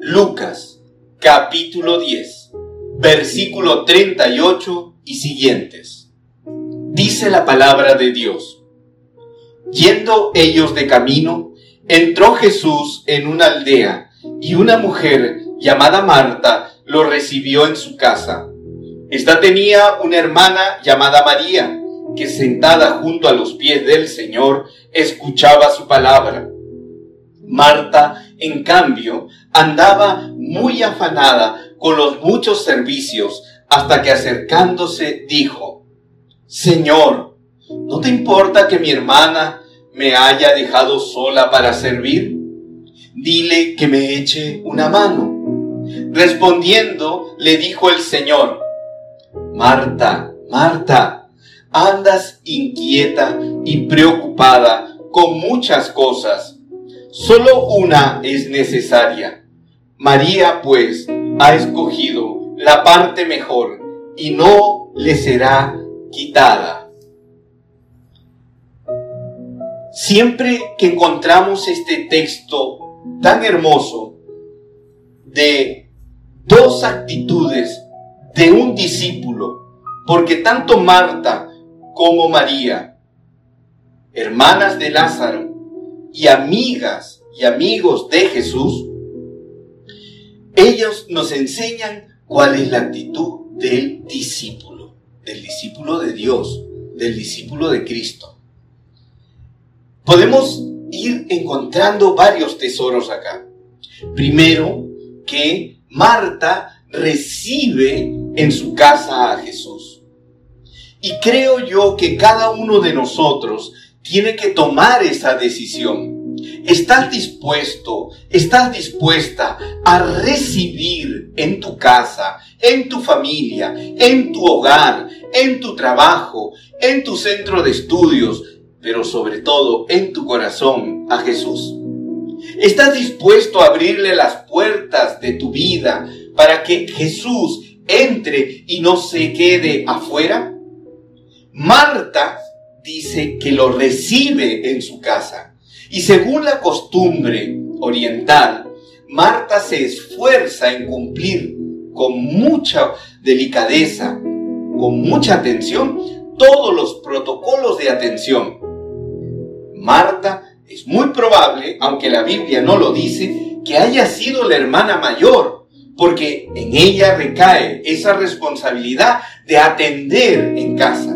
Lucas capítulo 10, versículo 38 y siguientes. Dice la palabra de Dios. Yendo ellos de camino, entró Jesús en una aldea y una mujer llamada Marta lo recibió en su casa. Esta tenía una hermana llamada María, que sentada junto a los pies del Señor escuchaba su palabra. Marta, en cambio, andaba muy afanada con los muchos servicios, hasta que acercándose dijo, Señor, ¿no te importa que mi hermana me haya dejado sola para servir? Dile que me eche una mano. Respondiendo, le dijo el Señor, Marta, Marta, andas inquieta y preocupada con muchas cosas. Solo una es necesaria. María, pues, ha escogido la parte mejor y no le será quitada. Siempre que encontramos este texto tan hermoso de dos actitudes de un discípulo, porque tanto Marta como María, hermanas de Lázaro y amigas y amigos de Jesús, ellos nos enseñan cuál es la actitud del discípulo, del discípulo de Dios, del discípulo de Cristo. Podemos ir encontrando varios tesoros acá. Primero, que Marta recibe en su casa a Jesús. Y creo yo que cada uno de nosotros tiene que tomar esa decisión ¿Estás dispuesto, estás dispuesta a recibir en tu casa, en tu familia, en tu hogar, en tu trabajo, en tu centro de estudios, pero sobre todo en tu corazón a Jesús? ¿Estás dispuesto a abrirle las puertas de tu vida para que Jesús entre y no se quede afuera? Marta dice que lo recibe en su casa. Y según la costumbre oriental, Marta se esfuerza en cumplir con mucha delicadeza, con mucha atención, todos los protocolos de atención. Marta es muy probable, aunque la Biblia no lo dice, que haya sido la hermana mayor, porque en ella recae esa responsabilidad de atender en casa.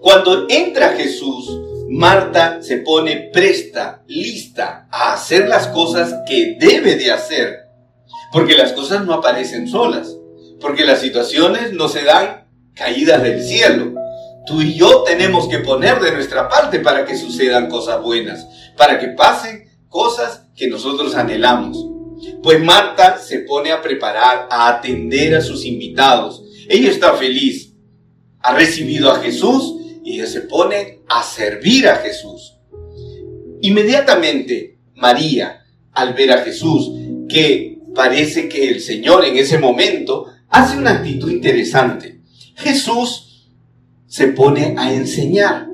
Cuando entra Jesús, Marta se pone presta, lista a hacer las cosas que debe de hacer. Porque las cosas no aparecen solas. Porque las situaciones no se dan caídas del cielo. Tú y yo tenemos que poner de nuestra parte para que sucedan cosas buenas. Para que pasen cosas que nosotros anhelamos. Pues Marta se pone a preparar, a atender a sus invitados. Ella está feliz. Ha recibido a Jesús y se pone a servir a Jesús. Inmediatamente María, al ver a Jesús, que parece que el Señor en ese momento hace una actitud interesante. Jesús se pone a enseñar.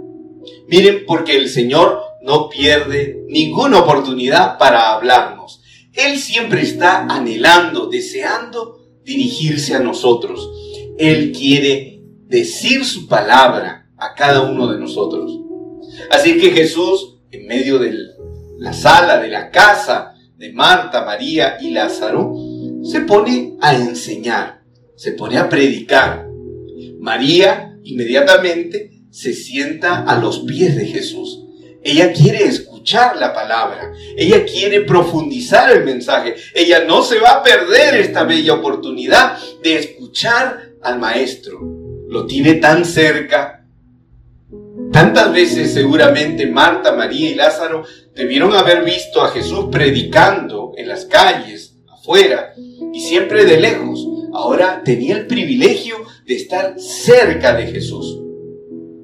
Miren, porque el Señor no pierde ninguna oportunidad para hablarnos. Él siempre está anhelando, deseando dirigirse a nosotros. Él quiere decir su palabra a cada uno de nosotros. Así que Jesús, en medio de la sala, de la casa de Marta, María y Lázaro, se pone a enseñar, se pone a predicar. María inmediatamente se sienta a los pies de Jesús. Ella quiere escuchar la palabra, ella quiere profundizar el mensaje, ella no se va a perder esta bella oportunidad de escuchar al Maestro. Lo tiene tan cerca Tantas veces seguramente Marta, María y Lázaro debieron haber visto a Jesús predicando en las calles, afuera, y siempre de lejos. Ahora tenía el privilegio de estar cerca de Jesús.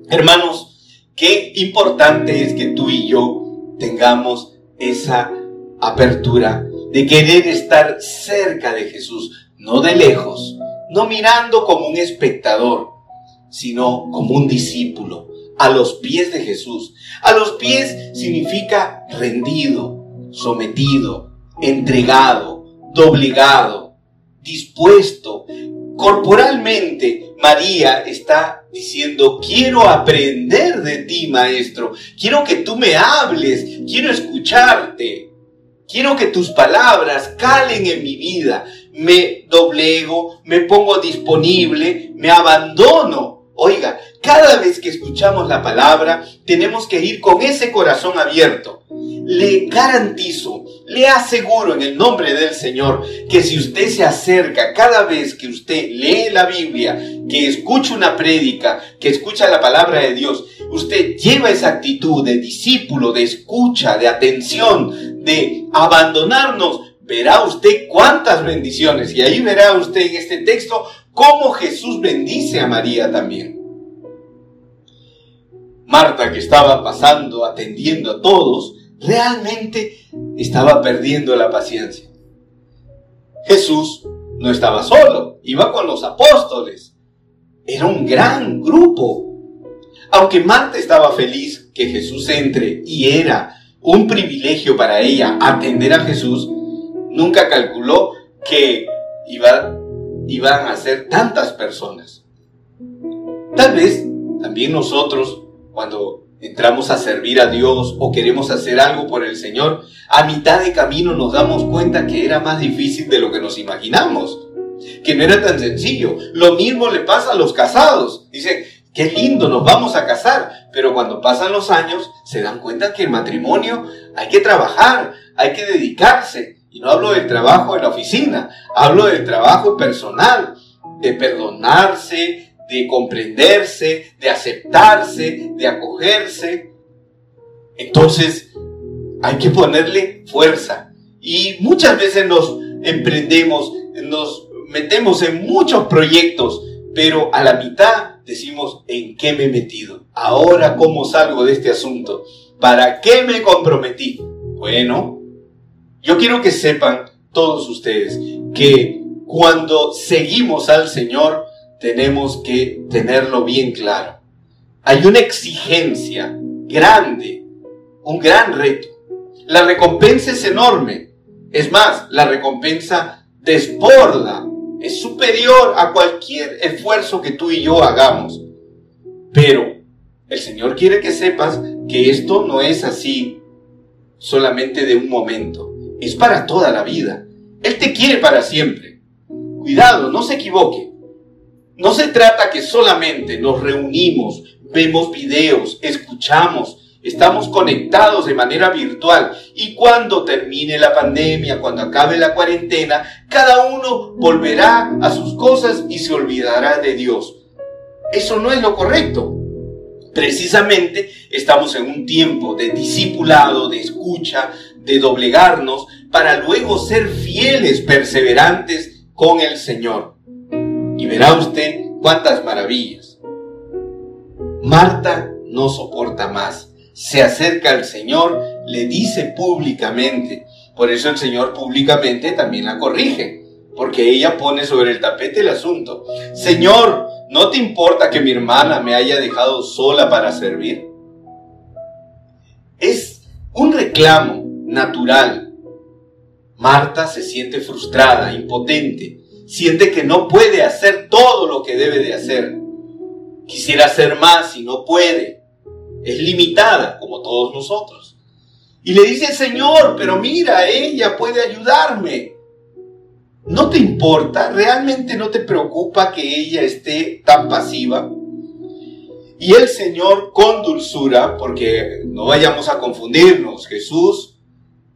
Hermanos, qué importante es que tú y yo tengamos esa apertura de querer estar cerca de Jesús, no de lejos, no mirando como un espectador, sino como un discípulo, a los pies de Jesús. A los pies significa rendido, sometido, entregado, doblegado, dispuesto. Corporalmente, María está diciendo, quiero aprender de ti, maestro. Quiero que tú me hables. Quiero escucharte. Quiero que tus palabras calen en mi vida. Me doblego, me pongo disponible, me abandono. Oiga, cada vez que escuchamos la palabra, tenemos que ir con ese corazón abierto. Le garantizo, le aseguro en el nombre del Señor que si usted se acerca cada vez que usted lee la Biblia, que escucha una prédica, que escucha la palabra de Dios, usted lleva esa actitud de discípulo, de escucha, de atención, de abandonarnos, verá usted cuántas bendiciones. Y ahí verá usted en este texto cómo Jesús bendice a María también. Marta, que estaba pasando, atendiendo a todos, realmente estaba perdiendo la paciencia. Jesús no estaba solo, iba con los apóstoles. Era un gran grupo. Aunque Marta estaba feliz que Jesús entre y era un privilegio para ella atender a Jesús, nunca calculó que iba, iban a ser tantas personas. Tal vez también nosotros, cuando entramos a servir a Dios o queremos hacer algo por el Señor, a mitad de camino nos damos cuenta que era más difícil de lo que nos imaginamos, que no era tan sencillo. Lo mismo le pasa a los casados. Dicen, qué lindo, nos vamos a casar, pero cuando pasan los años se dan cuenta que el matrimonio hay que trabajar, hay que dedicarse. Y no hablo del trabajo en la oficina, hablo del trabajo personal, de perdonarse, de comprenderse, de aceptarse, de acogerse. Entonces, hay que ponerle fuerza. Y muchas veces nos emprendemos, nos metemos en muchos proyectos, pero a la mitad decimos, ¿en qué me he metido? Ahora, ¿cómo salgo de este asunto? ¿Para qué me comprometí? Bueno, yo quiero que sepan todos ustedes que cuando seguimos al Señor, tenemos que tenerlo bien claro. Hay una exigencia grande, un gran reto. La recompensa es enorme. Es más, la recompensa desborda, es superior a cualquier esfuerzo que tú y yo hagamos. Pero el Señor quiere que sepas que esto no es así solamente de un momento, es para toda la vida. Él te quiere para siempre. Cuidado, no se equivoque. No se trata que solamente nos reunimos, vemos videos, escuchamos, estamos conectados de manera virtual y cuando termine la pandemia, cuando acabe la cuarentena, cada uno volverá a sus cosas y se olvidará de Dios. Eso no es lo correcto. Precisamente estamos en un tiempo de discipulado, de escucha, de doblegarnos para luego ser fieles, perseverantes con el Señor. Y verá usted cuántas maravillas. Marta no soporta más. Se acerca al Señor, le dice públicamente. Por eso el Señor públicamente también la corrige. Porque ella pone sobre el tapete el asunto. Señor, ¿no te importa que mi hermana me haya dejado sola para servir? Es un reclamo natural. Marta se siente frustrada, impotente siente que no puede hacer todo lo que debe de hacer. Quisiera hacer más y no puede. Es limitada como todos nosotros. Y le dice, Señor, pero mira, ella puede ayudarme. ¿No te importa? ¿Realmente no te preocupa que ella esté tan pasiva? Y el Señor con dulzura, porque no vayamos a confundirnos, Jesús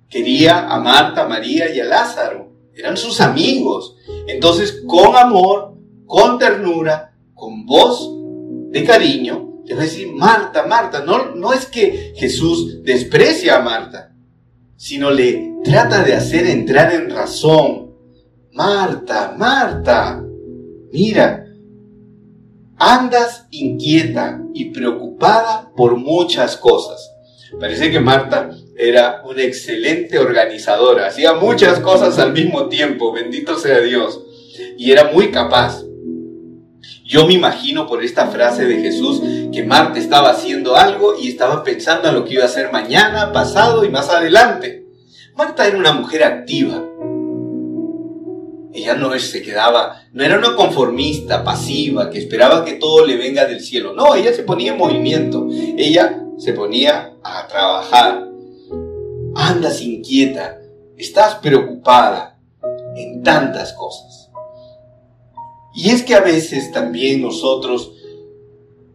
quería a Marta, María y a Lázaro eran sus amigos. Entonces, con amor, con ternura, con voz de cariño, le va a decir, Marta, Marta, no, no es que Jesús desprecia a Marta, sino le trata de hacer entrar en razón. Marta, Marta, mira, andas inquieta y preocupada por muchas cosas. Parece que Marta era una excelente organizadora, hacía muchas cosas al mismo tiempo, bendito sea Dios, y era muy capaz. Yo me imagino por esta frase de Jesús que Marta estaba haciendo algo y estaba pensando en lo que iba a hacer mañana, pasado y más adelante. Marta era una mujer activa. Ella no se quedaba, no era una conformista, pasiva, que esperaba que todo le venga del cielo. No, ella se ponía en movimiento. Ella se ponía a trabajar. Andas inquieta, estás preocupada en tantas cosas. Y es que a veces también nosotros,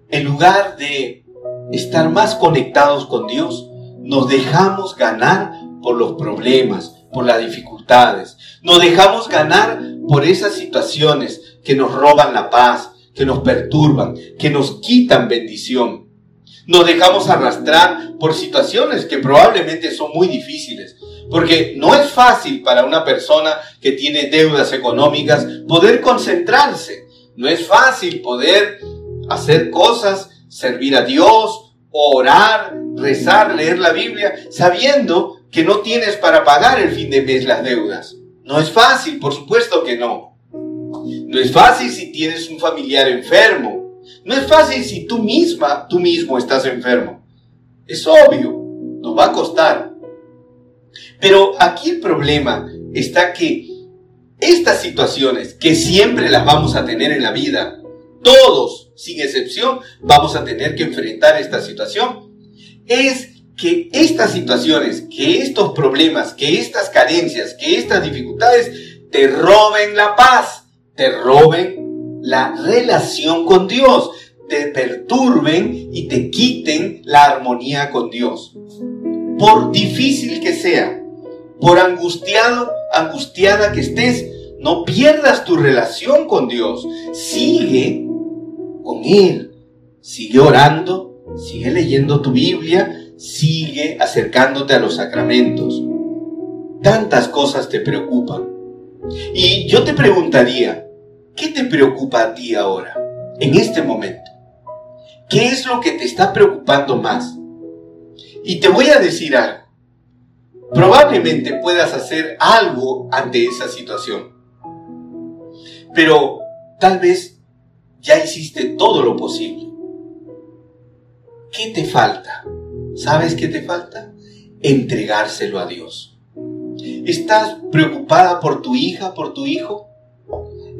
en lugar de estar más conectados con Dios, nos dejamos ganar por los problemas, por las dificultades. Nos dejamos ganar por esas situaciones que nos roban la paz, que nos perturban, que nos quitan bendición. Nos dejamos arrastrar por situaciones que probablemente son muy difíciles, porque no es fácil para una persona que tiene deudas económicas poder concentrarse. No es fácil poder hacer cosas, servir a Dios, orar, rezar, leer la Biblia, sabiendo que no tienes para pagar el fin de mes las deudas. No es fácil, por supuesto que no. No es fácil si tienes un familiar enfermo. No es fácil si tú misma, tú mismo estás enfermo. Es obvio, nos va a costar. Pero aquí el problema está que estas situaciones, que siempre las vamos a tener en la vida, todos, sin excepción, vamos a tener que enfrentar esta situación, es que estas situaciones, que estos problemas, que estas carencias, que estas dificultades te roben la paz, te roben la relación con Dios, te perturben y te quiten la armonía con Dios. Por difícil que sea, por angustiado, angustiada que estés, no pierdas tu relación con Dios. Sigue con Él. Sigue orando, sigue leyendo tu Biblia, sigue acercándote a los sacramentos. Tantas cosas te preocupan. Y yo te preguntaría, ¿qué te preocupa a ti ahora, en este momento? ¿Qué es lo que te está preocupando más? Y te voy a decir algo. Probablemente puedas hacer algo ante esa situación. Pero tal vez ya hiciste todo lo posible. ¿Qué te falta? ¿Sabes qué te falta? Entregárselo a Dios. ¿Estás preocupada por tu hija, por tu hijo?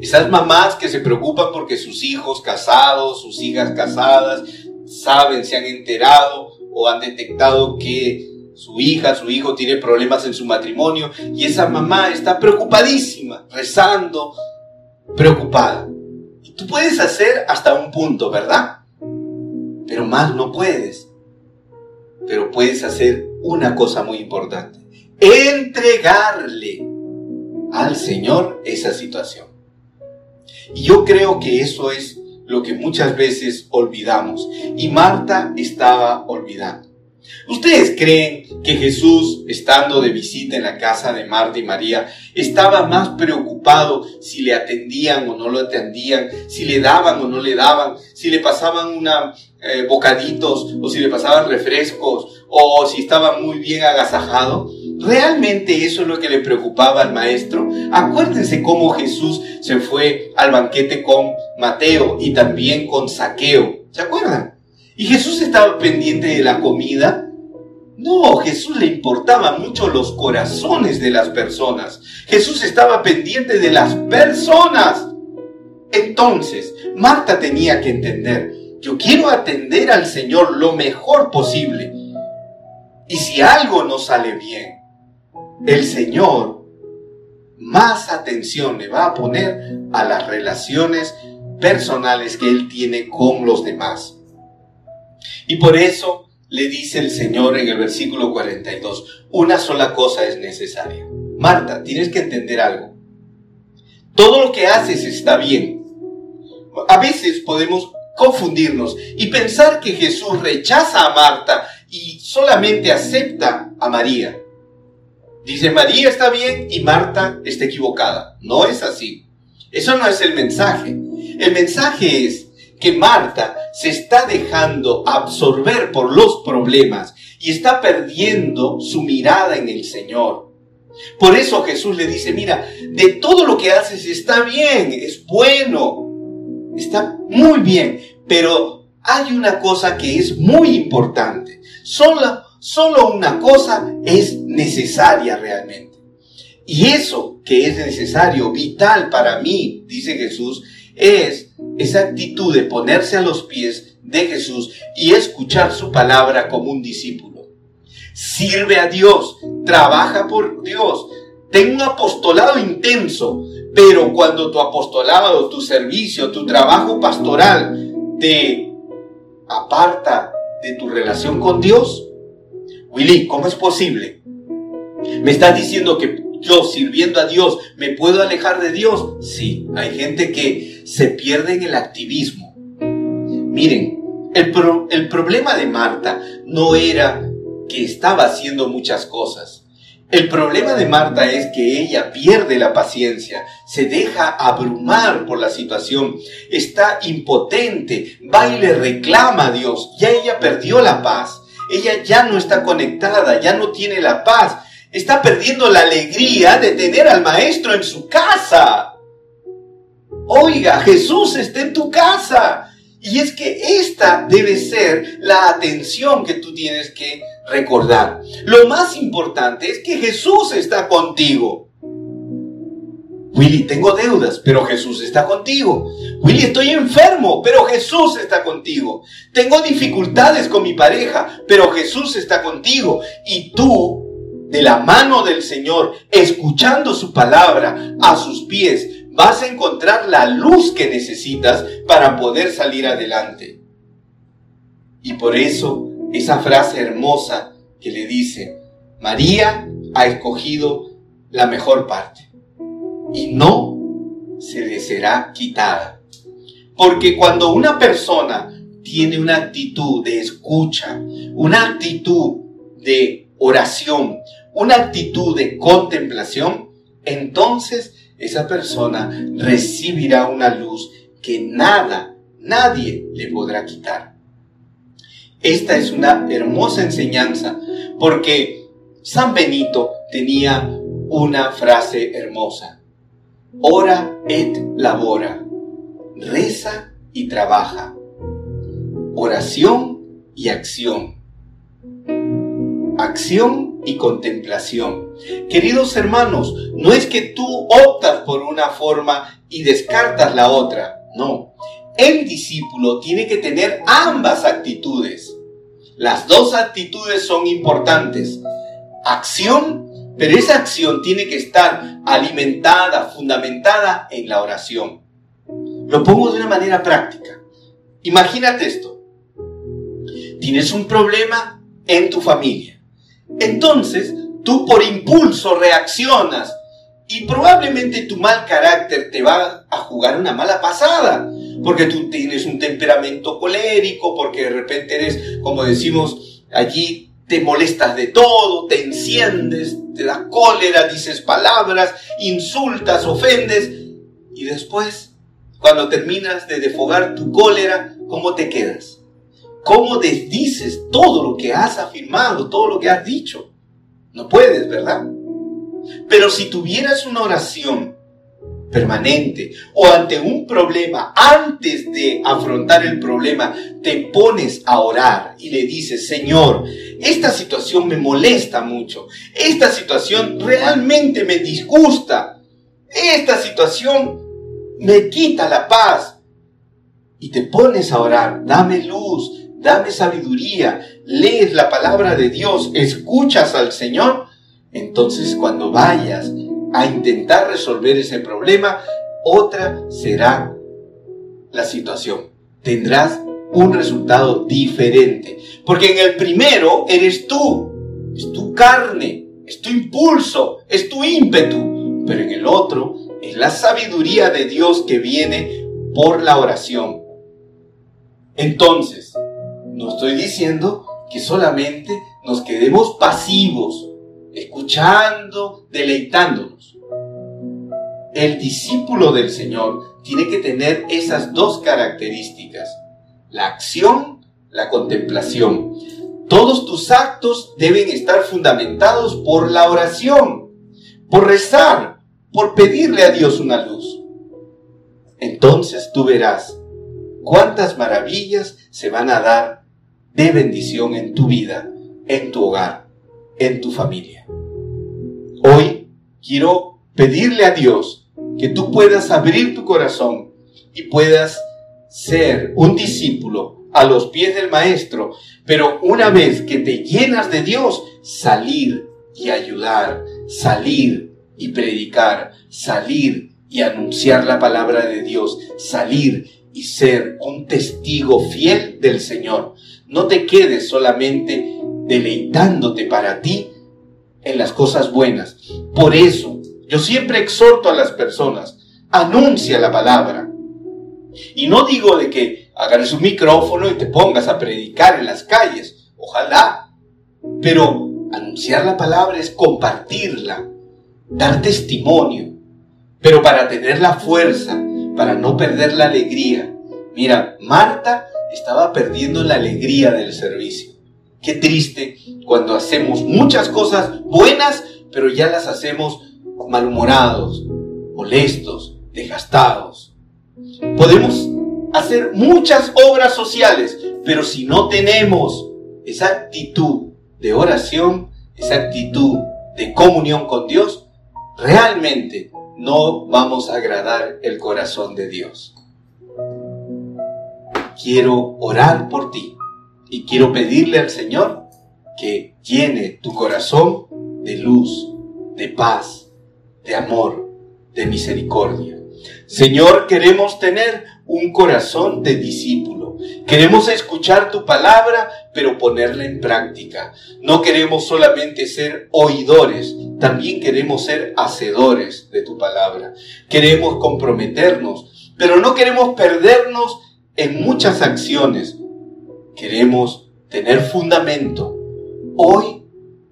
Esas mamás que se preocupan porque sus hijos casados, sus hijas casadas, saben, se han enterado o han detectado que su hija, su hijo tiene problemas en su matrimonio y esa mamá está preocupadísima, rezando, preocupada. Y tú puedes hacer hasta un punto, ¿verdad? Pero más no puedes pero puedes hacer una cosa muy importante. Entregarle al Señor esa situación. Y yo creo que eso es lo que muchas veces olvidamos. Y Marta estaba olvidando. ¿Ustedes creen que Jesús, estando de visita en la casa de Marta y María, estaba más preocupado si le atendían o no lo atendían, si le daban o no le daban, si le pasaban eh, bocaditos o si le pasaban refrescos o si estaba muy bien agasajado? ¿Realmente eso es lo que le preocupaba al maestro? Acuérdense cómo Jesús se fue al banquete con Mateo y también con Saqueo. ¿Se acuerdan? ¿Y Jesús estaba pendiente de la comida? No, Jesús le importaba mucho los corazones de las personas. Jesús estaba pendiente de las personas. Entonces, Marta tenía que entender, yo quiero atender al Señor lo mejor posible. Y si algo no sale bien, el Señor más atención le va a poner a las relaciones personales que Él tiene con los demás. Y por eso le dice el Señor en el versículo 42, una sola cosa es necesaria. Marta, tienes que entender algo. Todo lo que haces está bien. A veces podemos confundirnos y pensar que Jesús rechaza a Marta y solamente acepta a María. Dice, María está bien y Marta está equivocada. No es así. Eso no es el mensaje. El mensaje es, que Marta se está dejando absorber por los problemas y está perdiendo su mirada en el Señor. Por eso Jesús le dice, mira, de todo lo que haces está bien, es bueno, está muy bien, pero hay una cosa que es muy importante. Solo, solo una cosa es necesaria realmente. Y eso que es necesario, vital para mí, dice Jesús, es esa actitud de ponerse a los pies de Jesús y escuchar su palabra como un discípulo. Sirve a Dios, trabaja por Dios, ten un apostolado intenso, pero cuando tu apostolado, tu servicio, tu trabajo pastoral te aparta de tu relación con Dios, Willy, ¿cómo es posible? ¿Me estás diciendo que yo sirviendo a Dios me puedo alejar de Dios? Sí, hay gente que se pierde en el activismo. Miren, el, el problema de Marta no era que estaba haciendo muchas cosas. El problema de Marta es que ella pierde la paciencia, se deja abrumar por la situación, está impotente, va y le reclama a Dios, ya ella perdió la paz, ella ya no está conectada, ya no tiene la paz, está perdiendo la alegría de tener al maestro en su casa. Oiga, Jesús está en tu casa. Y es que esta debe ser la atención que tú tienes que recordar. Lo más importante es que Jesús está contigo. Willy, tengo deudas, pero Jesús está contigo. Willy, estoy enfermo, pero Jesús está contigo. Tengo dificultades con mi pareja, pero Jesús está contigo. Y tú, de la mano del Señor, escuchando su palabra a sus pies, vas a encontrar la luz que necesitas para poder salir adelante. Y por eso esa frase hermosa que le dice, María ha escogido la mejor parte y no se le será quitada. Porque cuando una persona tiene una actitud de escucha, una actitud de oración, una actitud de contemplación, entonces esa persona recibirá una luz que nada, nadie le podrá quitar. Esta es una hermosa enseñanza porque San Benito tenía una frase hermosa. Ora et labora. Reza y trabaja. Oración y acción. Acción y contemplación. Queridos hermanos, no es que tú optas por una forma y descartas la otra. No, el discípulo tiene que tener ambas actitudes. Las dos actitudes son importantes. Acción, pero esa acción tiene que estar alimentada, fundamentada en la oración. Lo pongo de una manera práctica. Imagínate esto. Tienes un problema en tu familia. Entonces, tú por impulso reaccionas y probablemente tu mal carácter te va a jugar una mala pasada porque tú tienes un temperamento colérico, porque de repente eres, como decimos allí, te molestas de todo, te enciendes, te da cólera, dices palabras, insultas, ofendes, y después, cuando terminas de defogar tu cólera, ¿cómo te quedas? ¿Cómo desdices todo lo que has afirmado, todo lo que has dicho? No puedes, ¿verdad? Pero si tuvieras una oración permanente o ante un problema, antes de afrontar el problema, te pones a orar y le dices, Señor, esta situación me molesta mucho, esta situación realmente me disgusta, esta situación me quita la paz. Y te pones a orar, dame luz, dame sabiduría, lees la palabra de Dios, escuchas al Señor, entonces cuando vayas a intentar resolver ese problema, otra será la situación. Tendrás un resultado diferente. Porque en el primero eres tú, es tu carne, es tu impulso, es tu ímpetu. Pero en el otro es la sabiduría de Dios que viene por la oración. Entonces, no estoy diciendo que solamente nos quedemos pasivos, escuchando, deleitándonos. El discípulo del Señor tiene que tener esas dos características, la acción, la contemplación. Todos tus actos deben estar fundamentados por la oración, por rezar, por pedirle a Dios una luz. Entonces tú verás cuántas maravillas se van a dar de bendición en tu vida en tu hogar, en tu familia. Hoy quiero pedirle a Dios que tú puedas abrir tu corazón y puedas ser un discípulo a los pies del Maestro, pero una vez que te llenas de Dios, salir y ayudar, salir y predicar, salir y anunciar la palabra de Dios, salir y ser un testigo fiel del Señor. No te quedes solamente deleitándote para ti en las cosas buenas. Por eso, yo siempre exhorto a las personas, anuncia la palabra. Y no digo de que agarres un micrófono y te pongas a predicar en las calles, ojalá, pero anunciar la palabra es compartirla, dar testimonio, pero para tener la fuerza, para no perder la alegría. Mira, Marta estaba perdiendo la alegría del servicio. Qué triste cuando hacemos muchas cosas buenas, pero ya las hacemos malhumorados, molestos, desgastados. Podemos hacer muchas obras sociales, pero si no tenemos esa actitud de oración, esa actitud de comunión con Dios, realmente no vamos a agradar el corazón de Dios. Quiero orar por ti y quiero pedirle al Señor que llene tu corazón de luz, de paz, de amor, de misericordia. Señor, queremos tener un corazón de discípulo. Queremos escuchar tu palabra, pero ponerla en práctica. No queremos solamente ser oidores, también queremos ser hacedores de tu palabra. Queremos comprometernos, pero no queremos perdernos en muchas acciones, queremos tener fundamento, hoy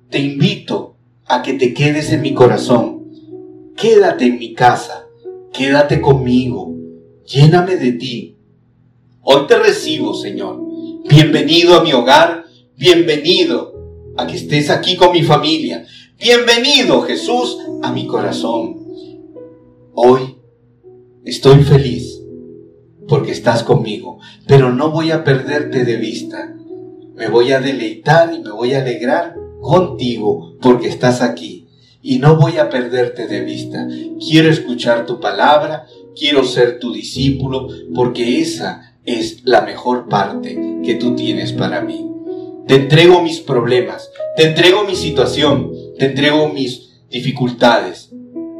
te invito a que te quedes en mi corazón. Quédate en mi casa, quédate conmigo, lléname de ti. Hoy te recibo, Señor. Bienvenido a mi hogar, bienvenido a que estés aquí con mi familia. Bienvenido, Jesús, a mi corazón. Hoy estoy feliz porque estás conmigo, pero no voy a perderte de vista. Me voy a deleitar y me voy a alegrar contigo porque estás aquí y no voy a perderte de vista. Quiero escuchar tu palabra, quiero ser tu discípulo porque esa es la mejor parte que tú tienes para mí. Te entrego mis problemas, te entrego mi situación, te entrego mis dificultades,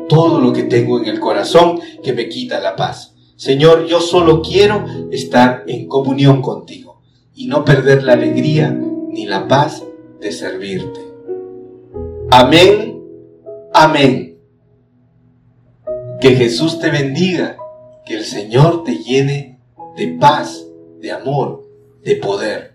todo lo que tengo en el corazón que me quita la paz. Señor, yo solo quiero estar en comunión contigo y no perder la alegría ni la paz de servirte. Amén, amén. Que Jesús te bendiga, que el Señor te llene de paz, de amor, de poder.